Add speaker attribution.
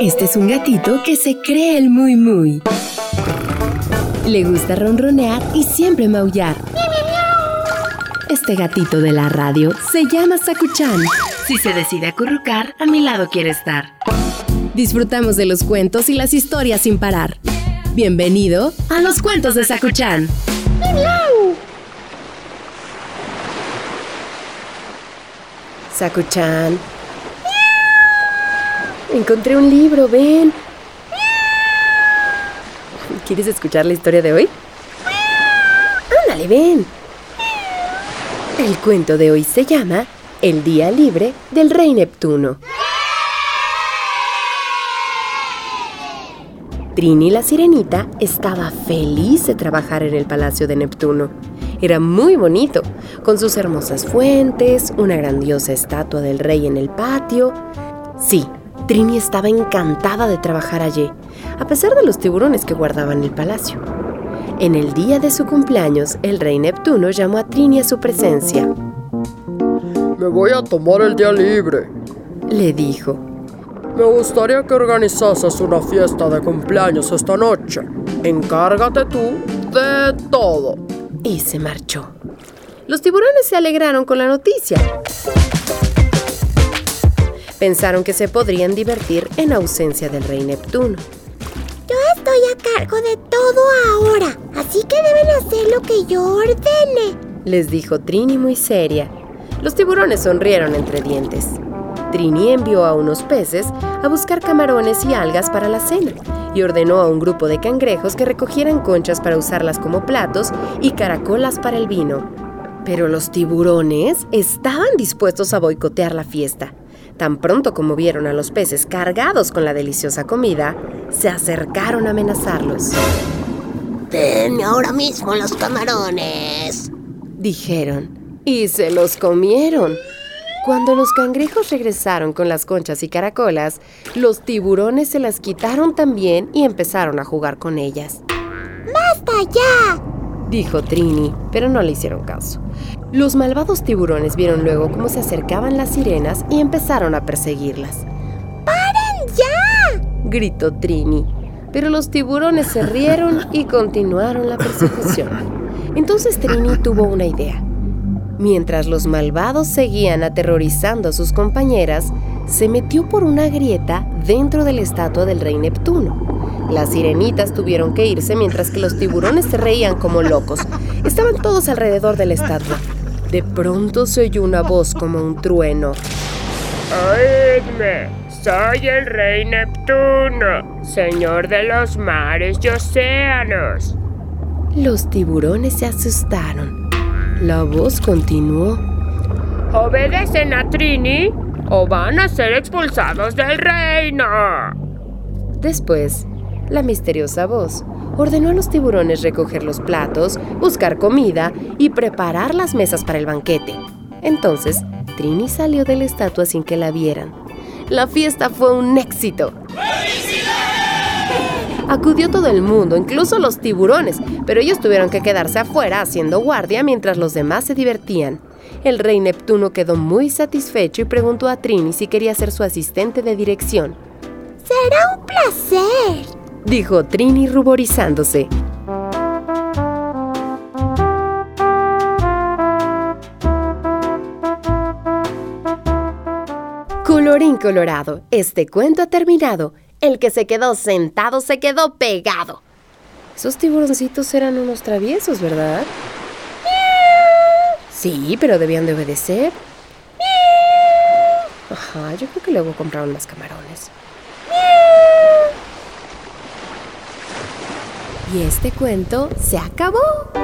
Speaker 1: Este es un gatito que se cree el muy muy. Le gusta ronronear y siempre maullar. Este gatito de la radio se llama Sakuchan. Si se decide acurrucar, a mi lado quiere estar. Disfrutamos de los cuentos y las historias sin parar. Bienvenido a los cuentos de Sakuchan. Sakuchan. Encontré un libro, ven. ¿Quieres escuchar la historia de hoy? Ándale, ven. El cuento de hoy se llama El día libre del rey Neptuno. Trini la sirenita estaba feliz de trabajar en el palacio de Neptuno. Era muy bonito, con sus hermosas fuentes, una grandiosa estatua del rey en el patio. Sí, Trini estaba encantada de trabajar allí, a pesar de los tiburones que guardaban el palacio. En el día de su cumpleaños, el rey Neptuno llamó a Trini a su presencia.
Speaker 2: Me voy a tomar el día libre,
Speaker 1: Le dijo.
Speaker 2: Me gustaría que organizases una fiesta de cumpleaños esta noche. Encárgate tú de todo.
Speaker 1: Y se marchó. Los tiburones se alegraron con la noticia. Pensaron que se podrían divertir en ausencia del rey Neptuno.
Speaker 3: Yo estoy a cargo de todo ahora, así que deben hacer lo que yo ordene.
Speaker 1: Les dijo Trini muy seria. Los tiburones sonrieron entre dientes. Trini envió a unos peces a buscar camarones y algas para la cena y ordenó a un grupo de cangrejos que recogieran conchas para usarlas como platos y caracolas para el vino. Pero los tiburones estaban dispuestos a boicotear la fiesta. Tan pronto como vieron a los peces cargados con la deliciosa comida, se acercaron a amenazarlos.
Speaker 3: Denme ahora mismo los camarones.
Speaker 1: Dijeron, y se los comieron. Cuando los cangrejos regresaron con las conchas y caracolas, los tiburones se las quitaron también y empezaron a jugar con ellas.
Speaker 3: ¡Basta ya!
Speaker 1: Dijo Trini, pero no le hicieron caso. Los malvados tiburones vieron luego cómo se acercaban las sirenas y empezaron a perseguirlas.
Speaker 3: ¡Paren ya!
Speaker 1: Gritó Trini, pero los tiburones se rieron y continuaron la persecución. Entonces Trini tuvo una idea. Mientras los malvados seguían aterrorizando a sus compañeras, se metió por una grieta dentro de la estatua del rey Neptuno. Las sirenitas tuvieron que irse mientras que los tiburones se reían como locos. Estaban todos alrededor de la estatua. De pronto se oyó una voz como un trueno.
Speaker 4: Oídme, soy el rey Neptuno, señor de los mares y océanos.
Speaker 1: Los tiburones se asustaron. La voz continuó.
Speaker 4: ¿Obedecen a Trini o van a ser expulsados del reino?
Speaker 1: Después, la misteriosa voz ordenó a los tiburones recoger los platos, buscar comida y preparar las mesas para el banquete. Entonces, Trini salió de la estatua sin que la vieran. La fiesta fue un éxito. Acudió todo el mundo, incluso los tiburones, pero ellos tuvieron que quedarse afuera haciendo guardia mientras los demás se divertían. El rey Neptuno quedó muy satisfecho y preguntó a Trini si quería ser su asistente de dirección.
Speaker 3: Será un placer.
Speaker 1: Dijo Trini ruborizándose. Colorín colorado, este cuento ha terminado. El que se quedó sentado se quedó pegado. Esos tiburoncitos eran unos traviesos, ¿verdad? Sí, pero debían de obedecer. Ajá, yo creo que luego compraron más camarones. Y este cuento se acabó.